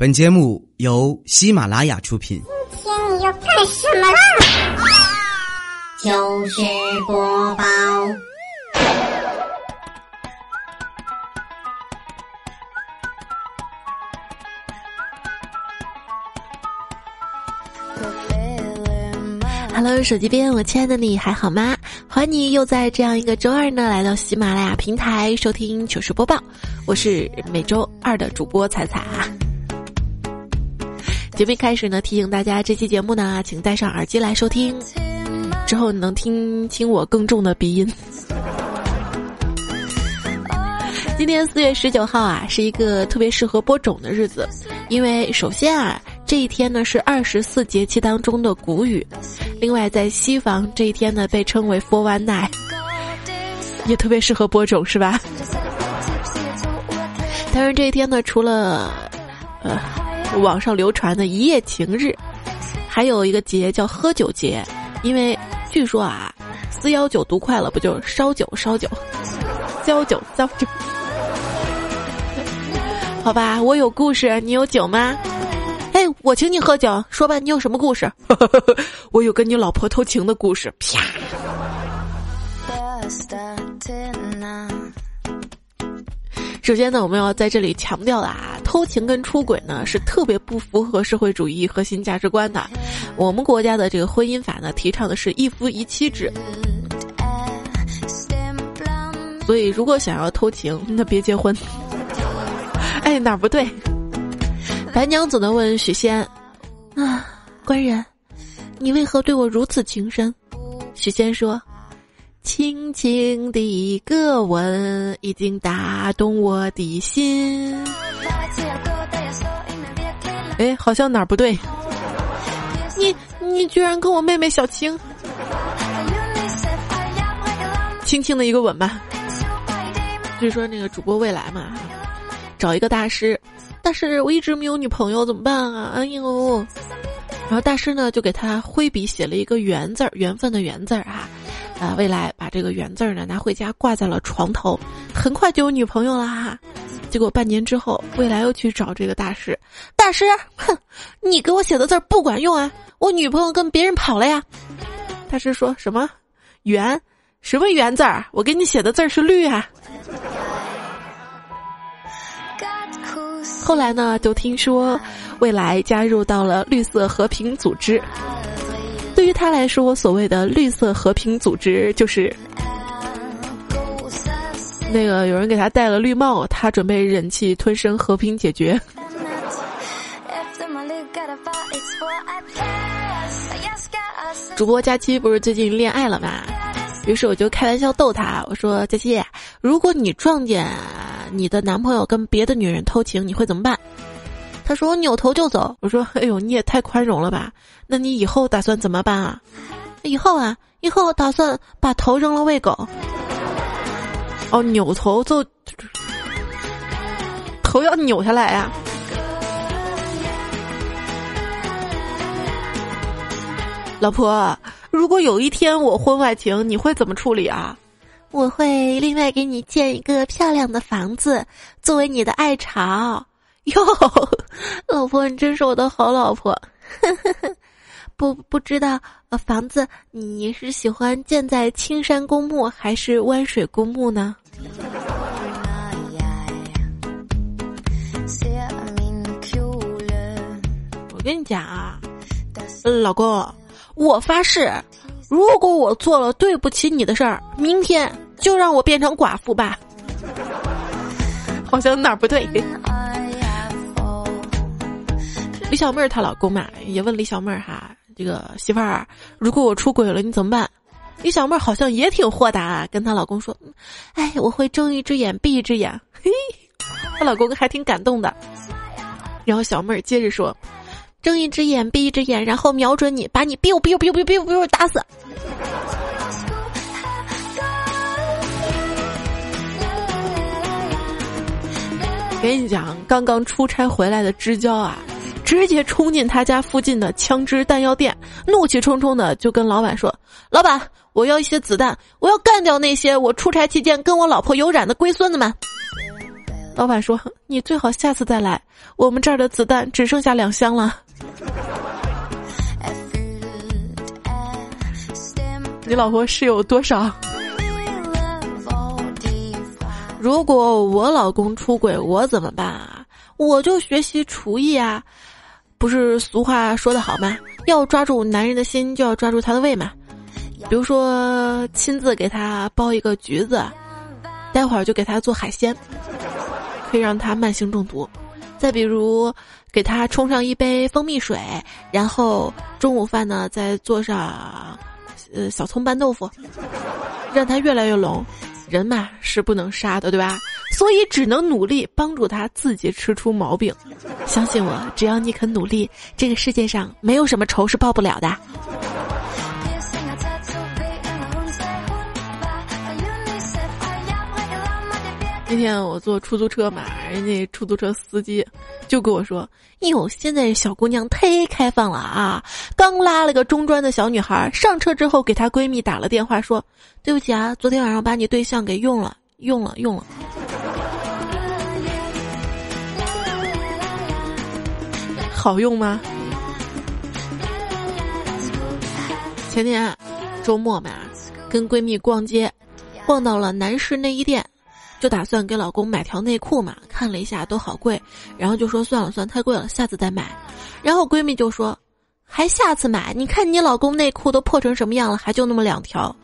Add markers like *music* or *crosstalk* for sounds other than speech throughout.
本节目由喜马拉雅出品。今天你要干什么啦？糗事播报。Hello，手机边，我亲爱的你还好吗？欢迎你又在这样一个周二呢，来到喜马拉雅平台收听糗事播报。我是每周二的主播彩彩啊。节目一开始呢，提醒大家，这期节目呢，请戴上耳机来收听，之后你能听清我更重的鼻音。今天四月十九号啊，是一个特别适合播种的日子，因为首先啊，这一天呢是二十四节气当中的谷雨，另外在西方这一天呢被称为 For One Night，也特别适合播种，是吧？当然这一天呢，除了呃网上流传的一夜情日，还有一个节叫喝酒节，因为据说啊，四幺九读快了不就烧酒烧酒，交酒交酒。好吧，我有故事，你有酒吗？哎，我请你喝酒，说吧，你有什么故事？*laughs* 我有跟你老婆偷情的故事。啪！首先呢，我们要在这里强调的啊，偷情跟出轨呢是特别不符合社会主义核心价值观的。我们国家的这个婚姻法呢，提倡的是一夫一妻制。所以，如果想要偷情，那别结婚。哎，哪不对？白娘子呢？问许仙：“啊，官人，你为何对我如此情深？”许仙说：“轻轻的一个吻，已经打动我的心。”哎，好像哪儿不对？你你居然跟我妹妹小青，轻轻的一个吻吧。据说那个主播未来嘛。找一个大师，但是，我一直没有女朋友，怎么办啊？哎呦，然后大师呢就给他挥笔写了一个缘字儿，缘分的缘字儿啊，啊，未来把这个圆字儿呢拿回家挂在了床头，很快就有女朋友啦。结果半年之后，未来又去找这个大师，大师，哼，你给我写的字儿不管用啊，我女朋友跟别人跑了呀。大师说什么圆，什么圆字儿？我给你写的字儿是绿啊。后来呢，就听说未来加入到了绿色和平组织。对于他来说，所谓的绿色和平组织就是那个有人给他戴了绿帽，他准备忍气吞声和平解决。*laughs* 主播佳期不是最近恋爱了吗？于是我就开玩笑逗他，我说：“佳期，如果你撞见……”你的男朋友跟别的女人偷情，你会怎么办？他说我扭头就走。我说哎呦，你也太宽容了吧？那你以后打算怎么办啊？以后啊，以后打算把头扔了喂狗。哦，扭头就头要扭下来呀。老婆，如果有一天我婚外情，你会怎么处理啊？我会另外给你建一个漂亮的房子，作为你的爱巢。*laughs* 哟，老婆，你真是我的好老婆。不不知道，呃，房子你是喜欢建在青山公墓还是湾水公墓呢？我跟你讲啊，老公，我发誓。如果我做了对不起你的事儿，明天就让我变成寡妇吧。*laughs* 好像哪儿不对。李小妹儿她老公嘛也问李小妹儿哈，这个媳妇儿，如果我出轨了你怎么办？李小妹儿好像也挺豁达啊，跟她老公说，哎，我会睁一只眼闭一只眼。嘿，*laughs* 她老公还挺感动的。然后小妹儿接着说。睁一只眼闭一只眼，然后瞄准你，把你 biu biu biu biu biu biu 打死。跟你讲，刚刚出差回来的知交啊，直接冲进他家附近的枪支弹药店，怒气冲冲的就跟老板说：“老板，我要一些子弹，我要干掉那些我出差期间跟我老婆有染的龟孙子们。”老板说：“你最好下次再来，我们这儿的子弹只剩下两箱了。”你老婆是有多少？如果我老公出轨，我怎么办啊？我就学习厨艺啊！不是俗话说得好吗？要抓住男人的心，就要抓住他的胃嘛。比如说，亲自给他剥一个橘子，待会儿就给他做海鲜，可以让他慢性中毒。再比如，给他冲上一杯蜂蜜水，然后中午饭呢再做上，呃，小葱拌豆腐，让他越来越聋。人嘛是不能杀的，对吧？所以只能努力帮助他自己吃出毛病。相信我，只要你肯努力，这个世界上没有什么仇是报不了的。那天我坐出租车嘛，人家出租车司机就跟我说：“哟，现在小姑娘忒开放了啊！刚拉了个中专的小女孩上车之后，给她闺蜜打了电话，说对不起啊，昨天晚上把你对象给用了，用了，用了。好用吗？前天周末嘛，跟闺蜜逛街，逛到了男士内衣店。”就打算给老公买条内裤嘛，看了一下都好贵，然后就说算了算了，太贵了，下次再买。然后闺蜜就说，还下次买？你看你老公内裤都破成什么样了，还就那么两条，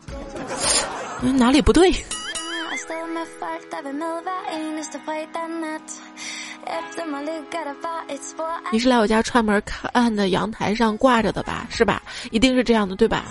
哪里不对？你是来我家串门看的，阳台上挂着的吧？是吧？一定是这样的，对吧？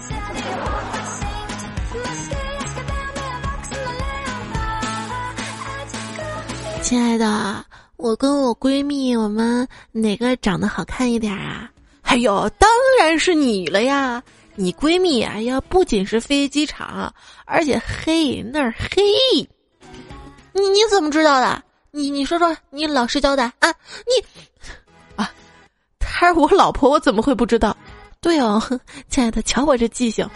亲爱的，我跟我闺蜜，我们哪个长得好看一点啊？哎呦，当然是你了呀！你闺蜜，哎呀，不仅是飞机场，而且黑那儿黑。你你怎么知道的？你你说说，你老实交代啊！你啊，她是我老婆，我怎么会不知道？对哦，*laughs* 亲爱的，瞧我这记性。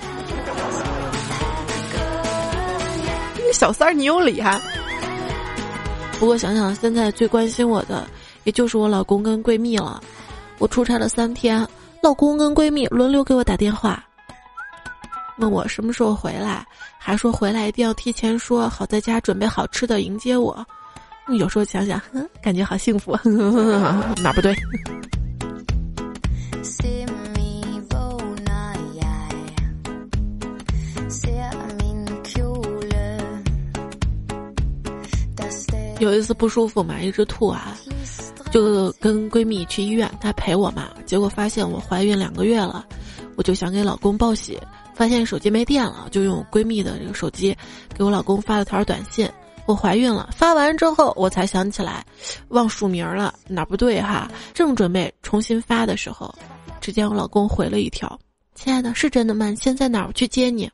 小三儿，你有理哈！不过想想现在最关心我的，也就是我老公跟闺蜜了。我出差了三天，老公跟闺蜜轮流给我打电话，问我什么时候回来，还说回来一定要提前说好，在家准备好吃的迎接我。有时候想想，感觉好幸福，*laughs* 哪不对？有一次不舒服嘛，一直吐啊，就跟闺蜜去医院，她陪我嘛。结果发现我怀孕两个月了，我就想给老公报喜，发现手机没电了，就用闺蜜的这个手机给我老公发了条短信：“我怀孕了。”发完之后，我才想起来忘署名了，哪不对哈？正准备重新发的时候，只见我老公回了一条：“亲爱的，是真的吗？现在哪儿？我去接你。”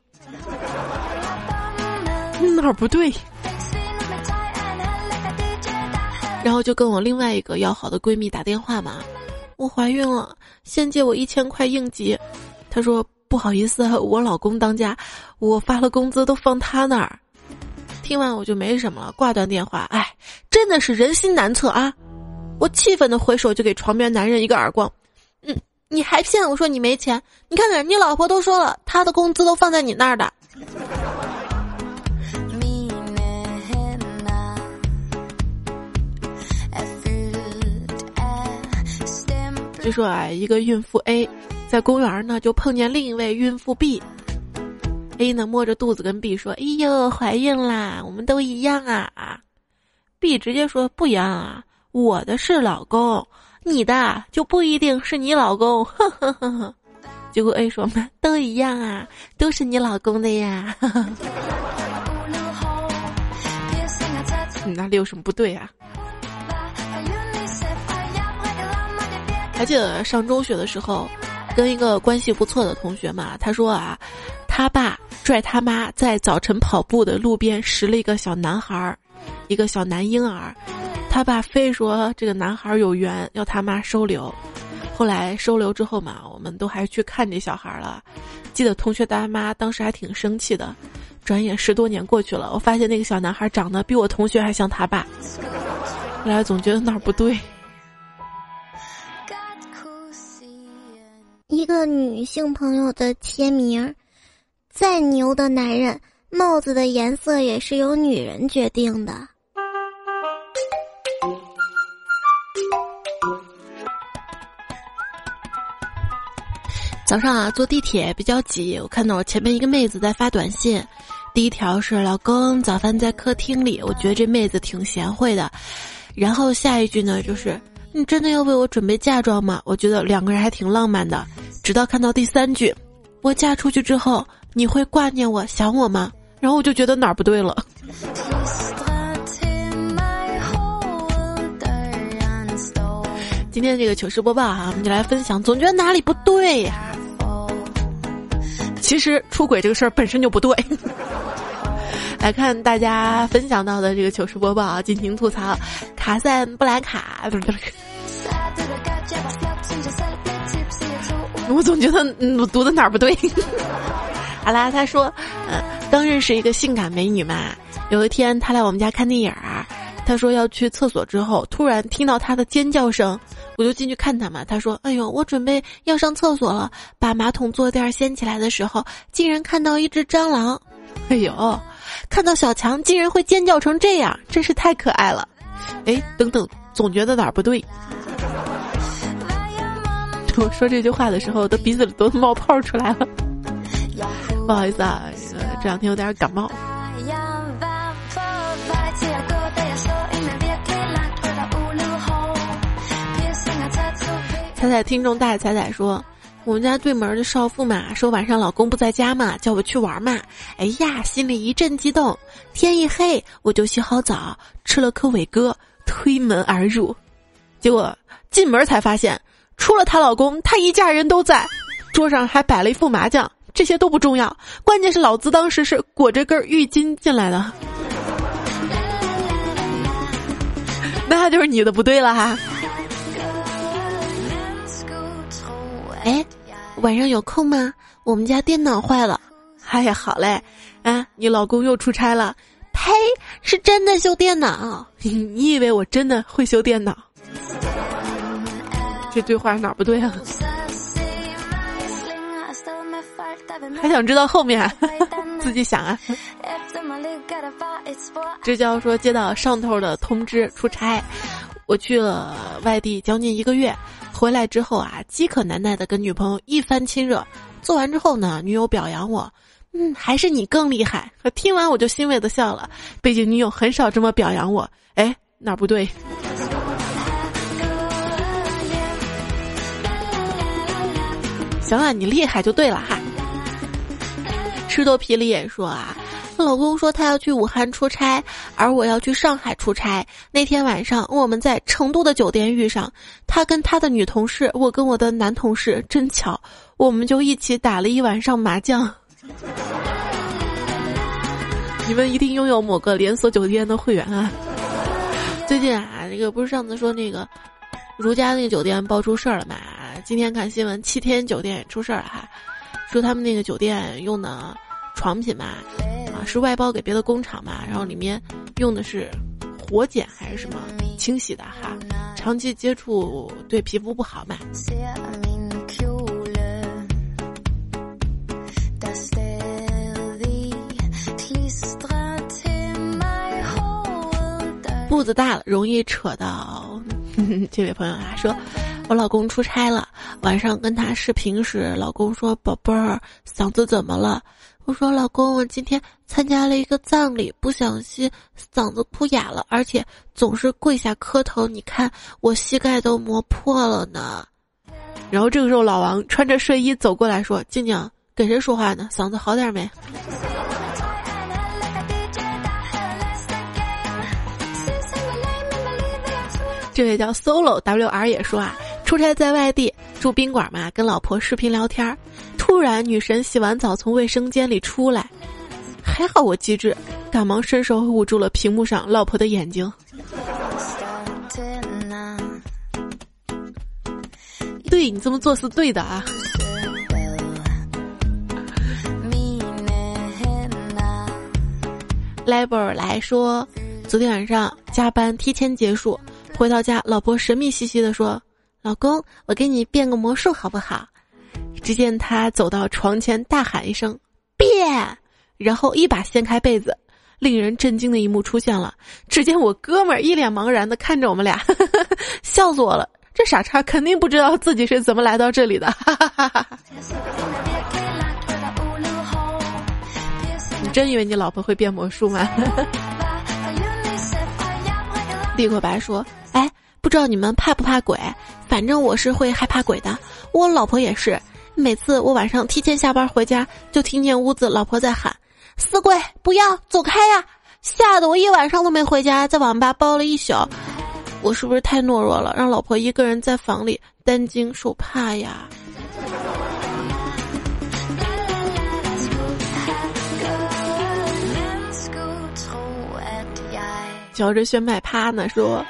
哪儿不对？然后就跟我另外一个要好的闺蜜打电话嘛，我怀孕了，先借我一千块应急。她说不好意思，我老公当家，我发了工资都放他那儿。听完我就没什么了，挂断电话。哎，真的是人心难测啊！我气愤的回手就给床边男人一个耳光。嗯，你还骗我说你没钱？你看看你老婆都说了，她的工资都放在你那儿的。据说啊，一个孕妇 A 在公园呢，就碰见另一位孕妇 B。A 呢摸着肚子跟 B 说：“哎呦，怀孕啦！我们都一样啊。”B 直接说：“不一样啊，我的是老公，你的就不一定是你老公。”呵呵呵呵。结果 A 说：“嘛，都一样啊，都是你老公的呀。”你哪里有什么不对啊？还记得上中学的时候，跟一个关系不错的同学嘛，他说啊，他爸拽他妈在早晨跑步的路边拾了一个小男孩儿，一个小男婴儿，他爸非说这个男孩有缘，要他妈收留。后来收留之后嘛，我们都还去看这小孩了。记得同学大妈当时还挺生气的。转眼十多年过去了，我发现那个小男孩长得比我同学还像他爸。后来总觉得哪儿不对。一个女性朋友的签名：再牛的男人，帽子的颜色也是由女人决定的。早上啊，坐地铁比较挤，我看到我前面一个妹子在发短信，第一条是“老公，早饭在客厅里”，我觉得这妹子挺贤惠的。然后下一句呢，就是“你真的要为我准备嫁妆吗？”我觉得两个人还挺浪漫的。直到看到第三句，“我嫁出去之后，你会挂念我、想我吗？”然后我就觉得哪儿不对了。今天这个糗事播报啊，我们就来分享，总觉得哪里不对呀。其实出轨这个事儿本身就不对。*laughs* 来看大家分享到的这个糗事播报啊，尽情吐槽。卡赞布兰卡，不是不是。我总觉得我读的哪儿不对。好啦，他说，嗯，刚认识一个性感美女嘛，有一天他来我们家看电影儿，他说要去厕所，之后突然听到他的尖叫声，我就进去看他嘛。他说，哎呦，我准备要上厕所了，把马桶坐垫掀起来的时候，竟然看到一只蟑螂。*laughs* 哎呦，看到小强竟然会尖叫成这样，真是太可爱了。哎，等等，总觉得哪儿不对。*laughs* 我说这句话的时候，都鼻子里都冒泡出来了。不好意思啊，这两天有点感冒。彩彩听众大彩彩说，我们家对门的少妇嘛，说晚上老公不在家嘛，叫我去玩嘛。哎呀，心里一阵激动。天一黑，我就洗好澡，吃了颗伟哥，推门而入。结果进门才发现，除了她老公，她一家人都在，桌上还摆了一副麻将。这些都不重要，关键是老子当时是裹着根浴巾进来的，*laughs* 那就是你的不对了哈。哎，晚上有空吗？我们家电脑坏了。哎呀，好嘞。啊，你老公又出差了？呸，是真的修电脑。*laughs* 你以为我真的会修电脑？这对话哪不对啊？还想知道后面？*laughs* 自己想啊。这叫说接到上头的通知出差，我去了外地将近一个月，回来之后啊，饥渴难耐的跟女朋友一番亲热，做完之后呢，女友表扬我，嗯，还是你更厉害。听完我就欣慰的笑了，毕竟女友很少这么表扬我。哎，哪不对？行了，你厉害就对了哈。吃豆皮里也说啊，她老公说他要去武汉出差，而我要去上海出差。那天晚上我们在成都的酒店遇上，他跟他的女同事，我跟我的男同事，真巧，我们就一起打了一晚上麻将。你们一定拥有某个连锁酒店的会员啊！最近啊，那个不是上次说那个如家那个酒店爆出事儿了嘛？今天看新闻，七天酒店出事儿了哈，说他们那个酒店用的。床品嘛，啊是外包给别的工厂嘛，然后里面用的是活检还是什么清洗的哈，长期接触对皮肤不好嘛。步子大了容易扯到，*laughs* 这位朋友啊说，我老公出差了，晚上跟他视频时，老公说宝贝儿嗓子怎么了？我说老公，我今天参加了一个葬礼，不小心嗓子哭哑了，而且总是跪下磕头，你看我膝盖都磨破了呢。然后这个时候老王穿着睡衣走过来说：“静静，跟谁说话呢？嗓子好点没？”这位叫 Solo W R 也说啊，出差在外地住宾馆嘛，跟老婆视频聊天儿。突然，女神洗完澡从卫生间里出来，还好我机智，赶忙伸手捂住了屏幕上老婆的眼睛。对你这么做是对的啊。莱博尔来说，昨天晚上加班提前结束，回到家，老婆神秘兮兮的说：“老公，我给你变个魔术好不好？”只见他走到床前，大喊一声“变”，然后一把掀开被子。令人震惊的一幕出现了，只见我哥们儿一脸茫然的看着我们俩，*laughs* 笑死我了。这傻叉肯定不知道自己是怎么来到这里的。*laughs* 你真以为你老婆会变魔术吗？*laughs* 立可白说：“哎，不知道你们怕不怕鬼？反正我是会害怕鬼的。我老婆也是，每次我晚上提前下班回家，就听见屋子老婆在喊。”死鬼，不要走开呀！吓得我一晚上都没回家，在网吧包了一宿。我是不是太懦弱了，让老婆一个人在房里担惊受怕呀？嚼着炫迈趴呢，说，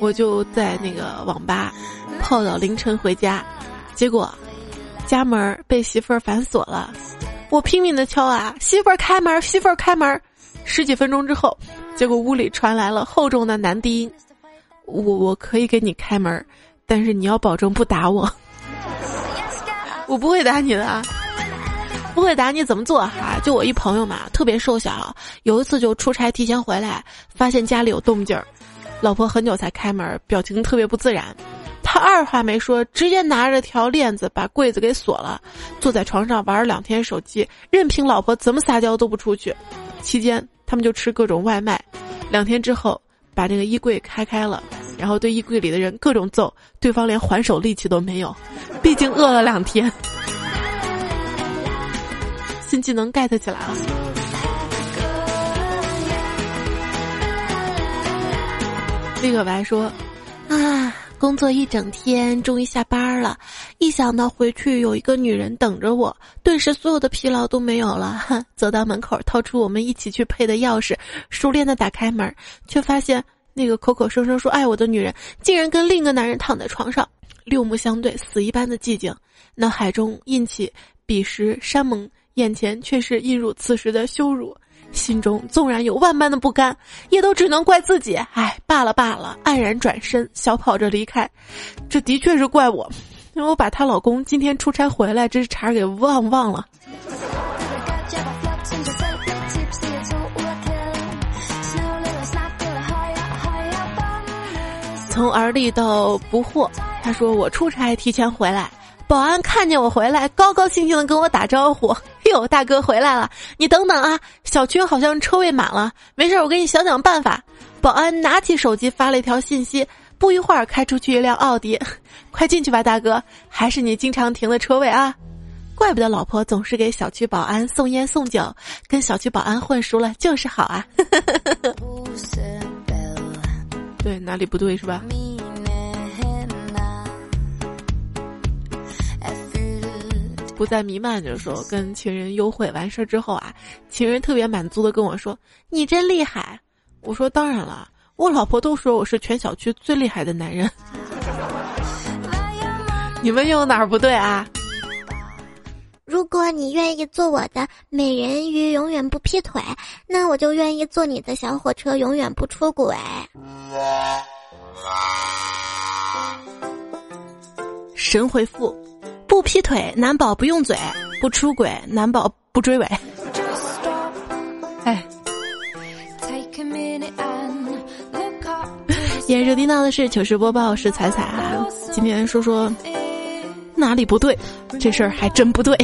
我就在那个网吧泡到凌晨回家，结果家门被媳妇儿反锁了。我拼命的敲啊，媳妇儿开门，媳妇儿开门。十几分钟之后，结果屋里传来了厚重的男低音：“我我可以给你开门，但是你要保证不打我。我不会打你的，不会打你怎么做哈？就我一朋友嘛，特别瘦小，有一次就出差提前回来，发现家里有动静儿，老婆很久才开门，表情特别不自然。”他二话没说，直接拿着条链子把柜子给锁了，坐在床上玩了两天手机，任凭老婆怎么撒娇都不出去。期间他们就吃各种外卖，两天之后把这个衣柜开开了，然后对衣柜里的人各种揍，对方连还手力气都没有，毕竟饿了两天。*laughs* 新技能 get 起来了。那个白说，啊。工作一整天，终于下班了。一想到回去有一个女人等着我，顿时所有的疲劳都没有了。*laughs* 走到门口，掏出我们一起去配的钥匙，熟练的打开门，却发现那个口口声声说爱我的女人，竟然跟另一个男人躺在床上。六目相对，死一般的寂静，脑海中印起彼时山盟，眼前却是映入此时的羞辱。心中纵然有万般的不甘，也都只能怪自己。哎，罢了罢了，黯然转身，小跑着离开。这的确是怪我，因为我把她老公今天出差回来这茬给忘忘了。从而立到不惑，他说我出差提前回来。保安看见我回来，高高兴兴的跟我打招呼：“哟，大哥回来了！你等等啊，小区好像车位满了，没事，我给你想想办法。”保安拿起手机发了一条信息，不一会儿开出去一辆奥迪，快进去吧，大哥，还是你经常停的车位啊！怪不得老婆总是给小区保安送烟送酒，跟小区保安混熟了就是好啊！*laughs* 对，哪里不对是吧？不再弥漫的时候，跟情人幽会完事儿之后啊，情人特别满足的跟我说：“你真厉害。”我说：“当然了，我老婆都说我是全小区最厉害的男人。*laughs* ”你们有哪儿不对啊？如果你愿意做我的美人鱼，永远不劈腿，那我就愿意做你的小火车，永远不出轨。神回复。不劈腿难保不用嘴，不出轨难保不追尾。哎，*laughs* 也收听到的是糗事播报，是彩彩啊。今天说说哪里不对，这事儿还真不对。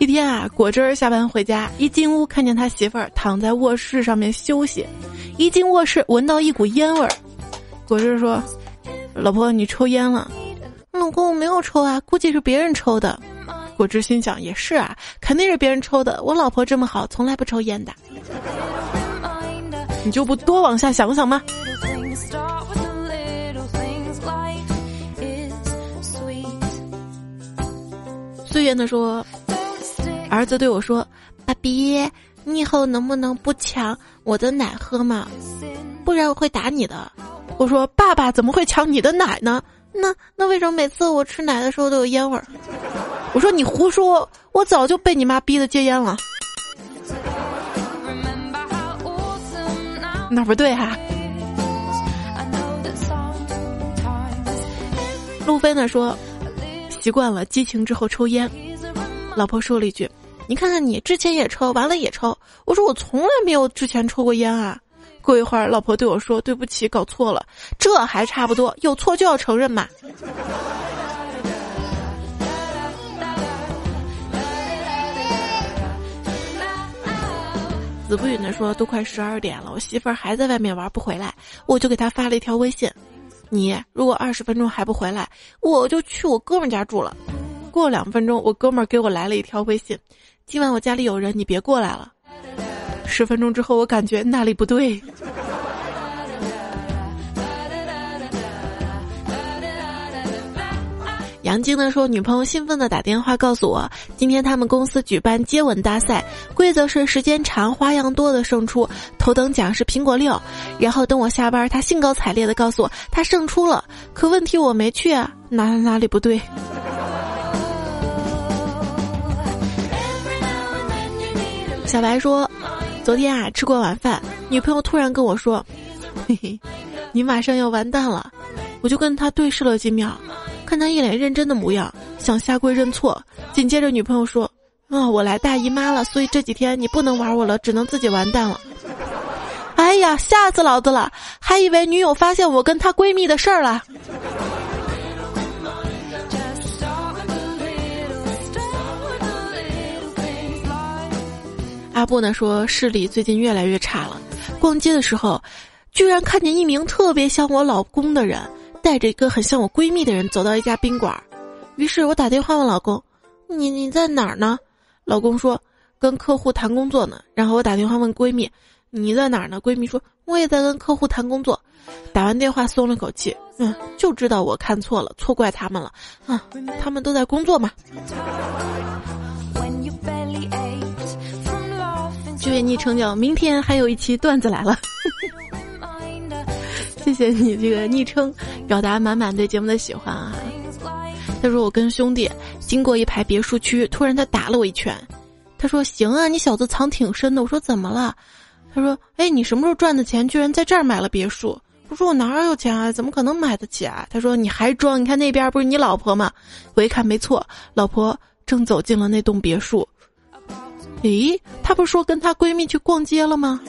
一天啊，果汁儿下班回家，一进屋看见他媳妇儿躺在卧室上面休息，一进卧室闻到一股烟味儿，果汁儿说。老婆，你抽烟了？老公，我没有抽啊，估计是别人抽的。果汁心想，也是啊，肯定是别人抽的。我老婆这么好，从来不抽烟的。你就不多往下想想吗？岁月的说，儿子对我说：“爸比，你以后能不能不抢我的奶喝嘛？不然我会打你的。”我说：“爸爸怎么会抢你的奶呢？那那为什么每次我吃奶的时候都有烟味儿？”我说：“你胡说，我早就被你妈逼的戒烟了。”哪不对哈？路飞呢说，习惯了激情之后抽烟，老婆说了一句：“你看看你之前也抽，完了也抽。”我说：“我从来没有之前抽过烟啊。”过一会儿，老婆对我说：“对不起，搞错了，这还差不多，有错就要承认嘛。”子不语的说：“都快十二点了，我媳妇儿还在外面玩不回来，我就给她发了一条微信：你如果二十分钟还不回来，我就去我哥们家住了。过两分钟，我哥们儿给我来了一条微信：今晚我家里有人，你别过来了。十分钟之后，我感觉哪里不对。*laughs* ”杨晶呢说，女朋友兴奋的打电话告诉我，今天他们公司举办接吻大赛，规则是时间长、花样多的胜出，头等奖是苹果六。然后等我下班，他兴高采烈的告诉我他胜出了，可问题我没去啊，哪哪里不对？小白说，昨天啊吃过晚饭，女朋友突然跟我说，嘿嘿，你马上要完蛋了，我就跟他对视了几秒。看他一脸认真的模样，想下跪认错。紧接着女朋友说：“啊，我来大姨妈了，所以这几天你不能玩我了，只能自己完蛋了。”哎呀，吓死老子了！还以为女友发现我跟她闺蜜的事儿了。阿布呢说视力最近越来越差了，逛街的时候，居然看见一名特别像我老公的人。带着一个很像我闺蜜的人走到一家宾馆，于是我打电话问老公：“你你在哪儿呢？”老公说：“跟客户谈工作呢。”然后我打电话问闺蜜：“你在哪儿呢？”闺蜜说：“我也在跟客户谈工作。”打完电话松了口气，嗯，就知道我看错了，错怪他们了啊！他们都在工作嘛。这位昵称叫“明天还有一期段子来了”。*laughs* 谢谢你这个昵称，表达满满对节目的喜欢啊！他说我跟兄弟经过一排别墅区，突然他打了我一拳。他说：“行啊，你小子藏挺深的。”我说：“怎么了？”他说：“哎，你什么时候赚的钱，居然在这儿买了别墅？”我说：“我哪有钱啊？怎么可能买得起啊？”他说：“你还装？你看那边不是你老婆吗？”我一看没错，老婆正走进了那栋别墅。诶，她不是说跟她闺蜜去逛街了吗？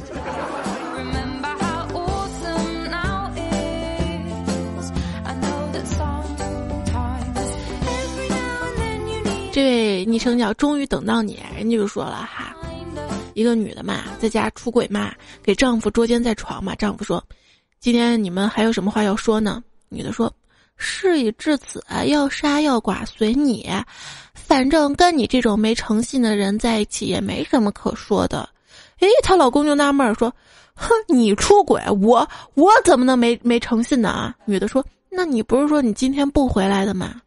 这位昵称叫“终于等到你”，人家就说了哈，一个女的嘛，在家出轨嘛，给丈夫捉奸在床嘛。丈夫说：“今天你们还有什么话要说呢？”女的说：“事已至此，要杀要剐随你，反正跟你这种没诚信的人在一起也没什么可说的。”诶，她老公就纳闷说：“哼，你出轨，我我怎么能没没诚信呢？”啊，女的说：“那你不是说你今天不回来的吗？”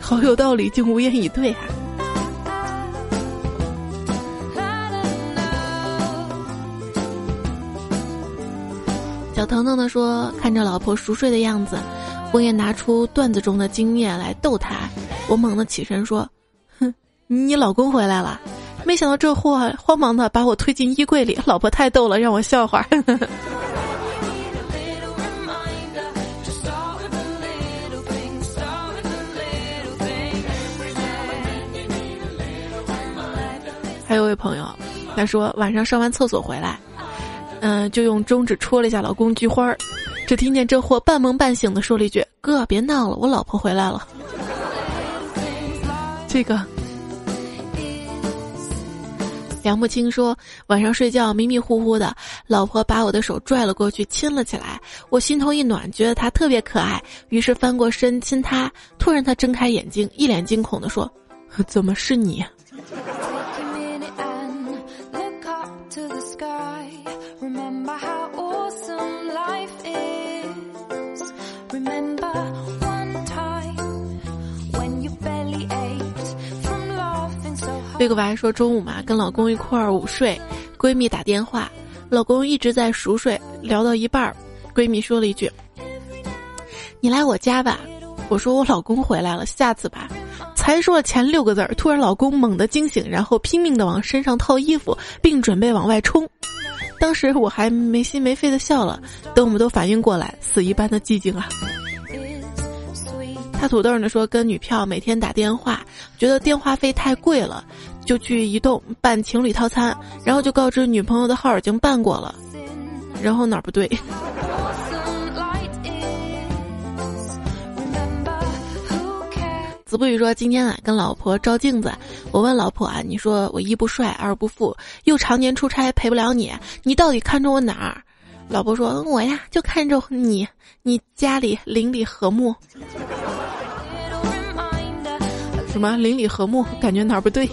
好有道理，竟无言以对啊！小腾腾的说：“看着老婆熟睡的样子，我也拿出段子中的经验来逗他。我猛地起身说：‘哼，你老公回来了！’没想到这货慌忙的把我推进衣柜里。老婆太逗了，让我笑话。*laughs* ”还有位朋友，他说晚上上完厕所回来，嗯，就用中指戳了一下老公菊花儿，只听见这货半梦半醒的说了一句：“哥，别闹了，我老婆回来了。”这个梁木清说晚上睡觉迷迷糊糊的，老婆把我的手拽了过去亲了起来，我心头一暖，觉得她特别可爱，于是翻过身亲她。突然她睁开眼睛，一脸惊恐的说：“怎么是你？”贝克白说：“中午嘛，跟老公一块儿午睡，闺蜜打电话，老公一直在熟睡，聊到一半儿，闺蜜说了一句：‘你来我家吧。’我说我老公回来了，下次吧。才说了前六个字儿，突然老公猛地惊醒，然后拼命的往身上套衣服，并准备往外冲。当时我还没心没肺的笑了，等我们都反应过来，死一般的寂静啊。他土豆呢说跟女票每天打电话，觉得电话费太贵了，就去移动办情侣套餐，然后就告知女朋友的号已经办过了，然后哪儿不对？子不语说今天啊跟老婆照镜子，我问老婆啊，你说我一不帅二不富，又常年出差陪不了你，你到底看中我哪儿？老婆说我呀就看中你，你家里邻里和睦。*laughs* 什么邻里和睦？感觉哪儿不对？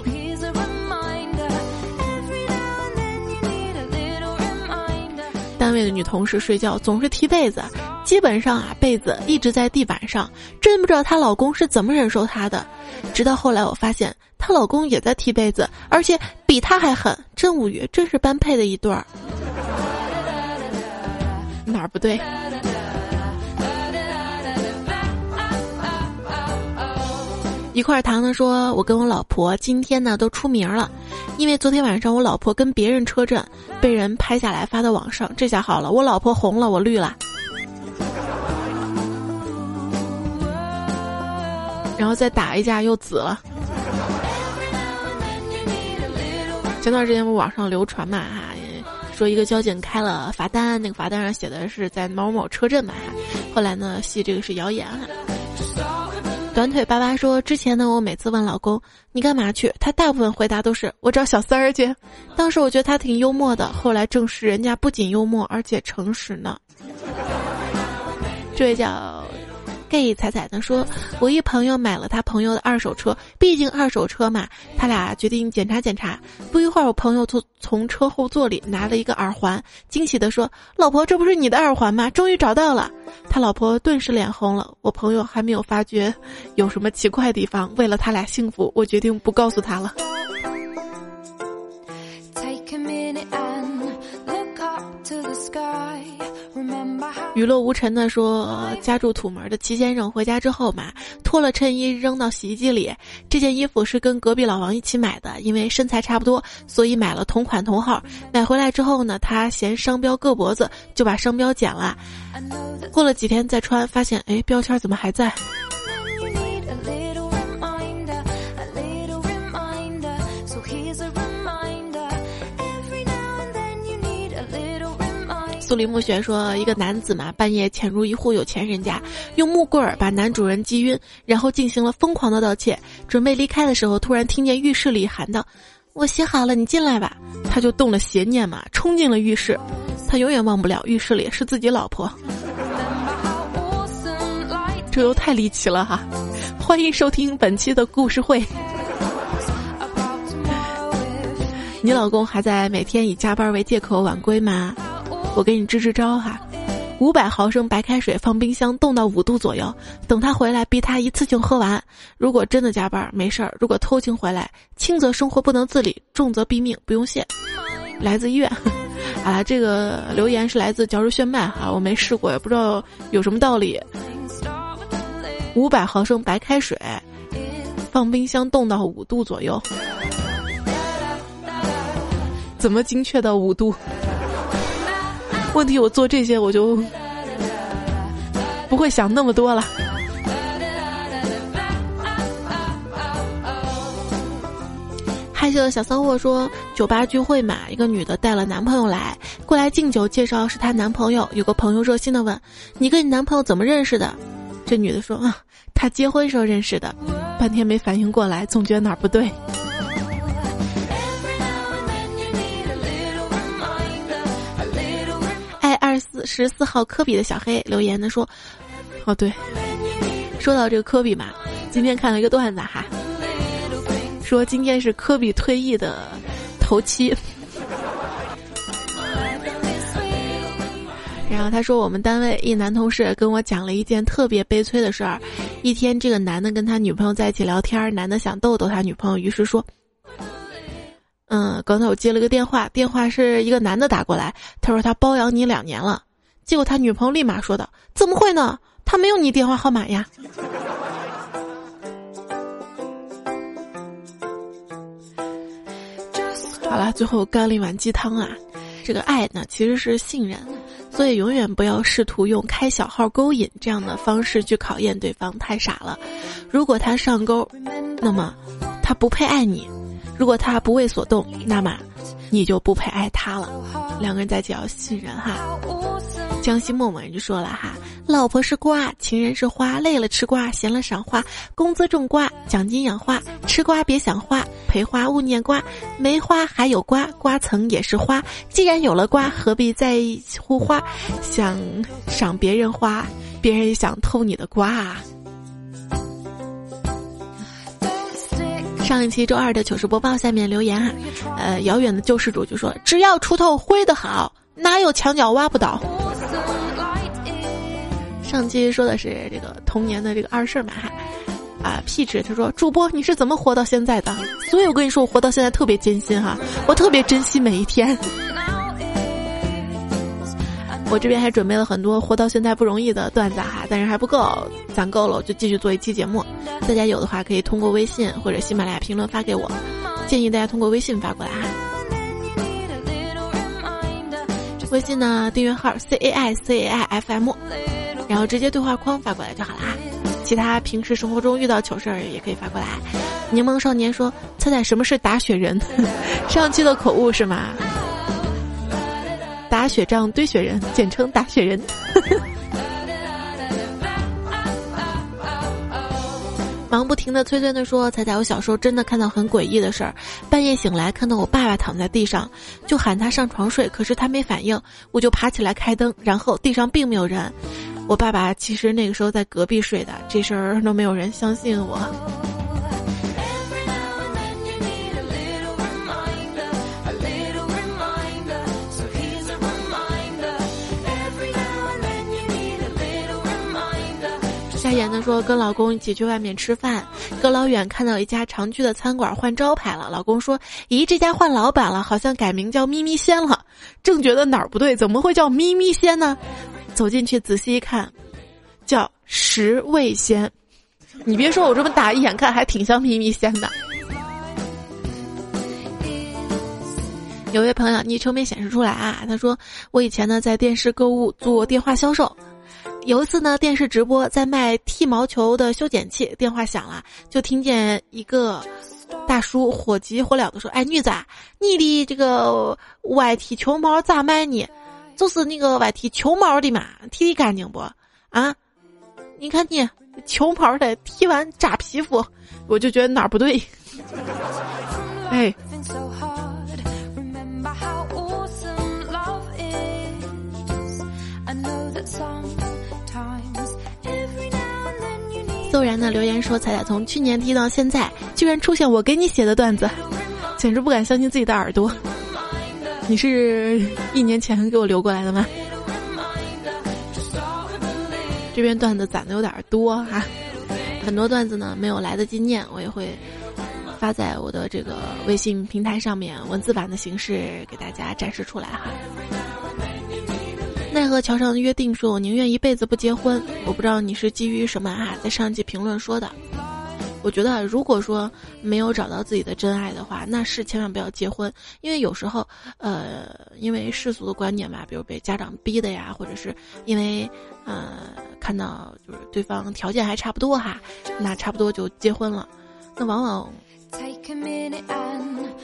位的女同事睡觉总是踢被子，基本上啊被子一直在地板上，真不知道她老公是怎么忍受她的。直到后来我发现她老公也在踢被子，而且比她还狠，真无语，真是般配的一对儿。哪儿不对？一块糖呢说：“我跟我老婆今天呢都出名了，因为昨天晚上我老婆跟别人车震，被人拍下来发到网上，这下好了，我老婆红了，我绿了。然后再打一架又紫了。前段时间不网上流传嘛哈，说一个交警开了罚单，那个罚单上写的是在某某车震嘛，后来呢系这个是谣言哈。”短腿巴巴说：“之前呢，我每次问老公你干嘛去，他大部分回答都是我找小三儿去。当时我觉得他挺幽默的，后来证实人家不仅幽默，而且诚实呢。”这位叫。Gay 彩彩呢说，我一朋友买了他朋友的二手车，毕竟二手车嘛，他俩决定检查检查。不一会儿，我朋友从从车后座里拿了一个耳环，惊喜地说：“老婆，这不是你的耳环吗？终于找到了。”他老婆顿时脸红了。我朋友还没有发觉有什么奇怪的地方，为了他俩幸福，我决定不告诉他了。雨落无尘的说，家住土门的齐先生回家之后嘛，脱了衬衣扔到洗衣机里。这件衣服是跟隔壁老王一起买的，因为身材差不多，所以买了同款同号。买回来之后呢，他嫌商标硌脖子，就把商标剪了。过了几天再穿，发现哎，标签怎么还在？苏黎木雪说：“一个男子嘛，半夜潜入一户有钱人家，用木棍儿把男主人击晕，然后进行了疯狂的盗窃。准备离开的时候，突然听见浴室里喊道：‘我洗好了，你进来吧。’他就动了邪念嘛，冲进了浴室。他永远忘不了浴室里是自己老婆。这又太离奇了哈！欢迎收听本期的故事会。你老公还在每天以加班为借口晚归吗？”我给你支支招哈，五百毫升白开水放冰箱冻到五度左右，等他回来逼他一次性喝完。如果真的加班没事儿，如果偷情回来，轻则生活不能自理，重则毙命。不用谢，来自医院。*laughs* 啊，这个留言是来自嚼着炫迈哈，我没试过，也不知道有什么道理。五百毫升白开水放冰箱冻到五度左右，*laughs* 怎么精确到五度？*laughs* 问题我做这些我就不会想那么多了。害羞的小骚货说：“酒吧聚会嘛，一个女的带了男朋友来，过来敬酒，介绍是她男朋友。有个朋友热心的问：‘你跟你男朋友怎么认识的？’这女的说：‘啊，他结婚时候认识的。’半天没反应过来，总觉得哪儿不对。”二四十四号科比的小黑留言的说：“哦对，说到这个科比嘛，今天看了一个段子哈，说今天是科比退役的头七。然后他说我们单位一男同事跟我讲了一件特别悲催的事儿，一天这个男的跟他女朋友在一起聊天，男的想逗逗他女朋友，于是说。”嗯刚才我接了个电话电话是一个男的打过来他说他包养你两年了结果他女朋友立马说道怎么会呢？他没有你电话号码呀？好了最后干了一碗鸡汤啊这个爱呢其实是信任所以永远不要试图用开小号勾引这样的方式去考验对方太傻了。如果他上钩那么他不配爱你。如果他不为所动，那么你就不配爱他了。两个人在一起要信任哈。江西默默人就说了哈。老婆是瓜，情人是花，累了吃瓜，闲了赏花，工资种瓜，奖金养花，吃瓜别想花，陪花勿念瓜，没花还有瓜，瓜层也是花。既然有了瓜，何必在意护花？想赏别人花，别人也想偷你的瓜啊！上一期周二的糗事播报下面留言哈，呃，遥远的救世主就说：只要锄头挥得好，哪有墙角挖不倒。上期说的是这个童年的这个二事儿嘛哈，啊屁纸他说主播你是怎么活到现在的？所以我跟你说我活到现在特别艰辛哈，我特别珍惜每一天。我这边还准备了很多活到现在不容易的段子哈，但是还不够，攒够了我就继续做一期节目。大家有的话可以通过微信或者喜马拉雅评论发给我，建议大家通过微信发过来哈。微信呢订阅号 C A I C A I F M。然后直接对话框发过来就好了啊，其他平时生活中遇到糗事儿也可以发过来。柠檬少年说：“猜猜什么是打雪人？” *laughs* 上期的口误是吗？打雪仗堆雪人，简称打雪人。*laughs* 忙不停的催催的说：“彩彩，我小时候真的看到很诡异的事儿，半夜醒来看到我爸爸躺在地上，就喊他上床睡，可是他没反应，我就爬起来开灯，然后地上并没有人。”我爸爸其实那个时候在隔壁睡的，这事儿都没有人相信我。言的说，跟老公一起去外面吃饭，隔老远看到一家常去的餐馆换招牌了。老公说：“咦，这家换老板了，好像改名叫咪咪鲜了。”正觉得哪儿不对，怎么会叫咪咪鲜呢？走进去仔细一看，叫十味鲜。你别说，我这么打一眼看还挺像咪咪鲜的。有位朋友昵称没显示出来啊，他说我以前呢在电视购物做电话销售，有一次呢电视直播在卖剃毛球的修剪器，电话响了，就听见一个大叔火急火燎的说：“哎，女子，你的这个外剃球毛咋卖呢？”就是那个外剃球毛的嘛，剃的干净不？啊，你看你球毛的剃完扎皮肤，我就觉得哪儿不对。哎，骤然的留言说：“彩彩从去年听到现在，居然出现我给你写的段子，简直不敢相信自己的耳朵。”你是一年前给我留过来的吗？这边段子攒的有点多哈，很多段子呢没有来得及念，我也会发在我的这个微信平台上面，文字版的形式给大家展示出来哈。奈何桥上的约定说，我宁愿一辈子不结婚。我不知道你是基于什么哈，在上一期评论说的。我觉得，如果说没有找到自己的真爱的话，那是千万不要结婚，因为有时候，呃，因为世俗的观念嘛，比如被家长逼的呀，或者是因为，呃，看到就是对方条件还差不多哈，那差不多就结婚了，那往往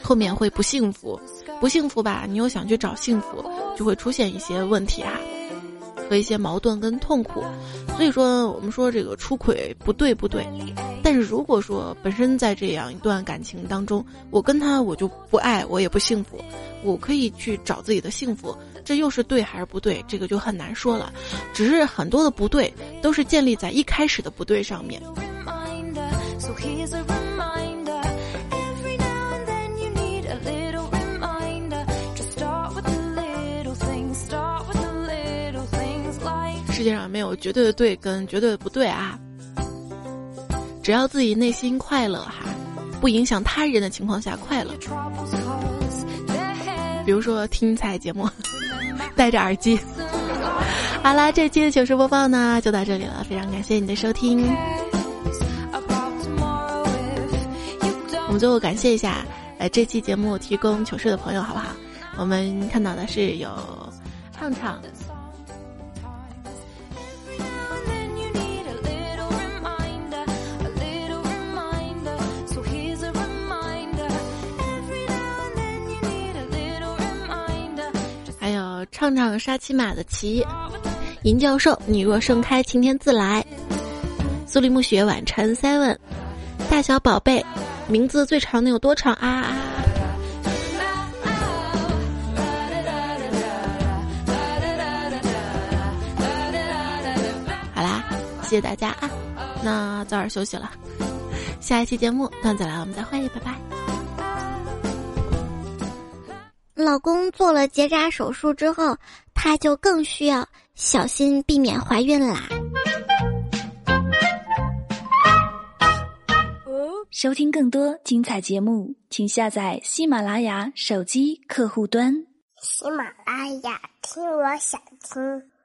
后面会不幸福，不幸福吧？你又想去找幸福，就会出现一些问题哈。和一些矛盾跟痛苦，所以说我们说这个出轨不对不对，但是如果说本身在这样一段感情当中，我跟他我就不爱我也不幸福，我可以去找自己的幸福，这又是对还是不对？这个就很难说了，只是很多的不对都是建立在一开始的不对上面。世界上没有绝对的对跟绝对的不对啊，只要自己内心快乐哈，不影响他人的情况下快乐。比如说听彩节目，*laughs* 戴着耳机。好啦，这期的糗事播报呢就到这里了，非常感谢你的收听。我们最后感谢一下呃，这期节目提供糗事的朋友好不好？我们看到的是有唱唱。唱唱沙琪玛的旗，银教授，你若盛开，晴天自来。苏黎暮雪晚蝉 seven，大小宝贝，名字最长的有多长啊啊！好啦，谢谢大家啊，那早点休息了。下一期节目段子来了，我们再会，拜拜。老公做了结扎手术之后，她就更需要小心避免怀孕啦。收听更多精彩节目，请下载喜马拉雅手机客户端。喜马拉雅，听我想听。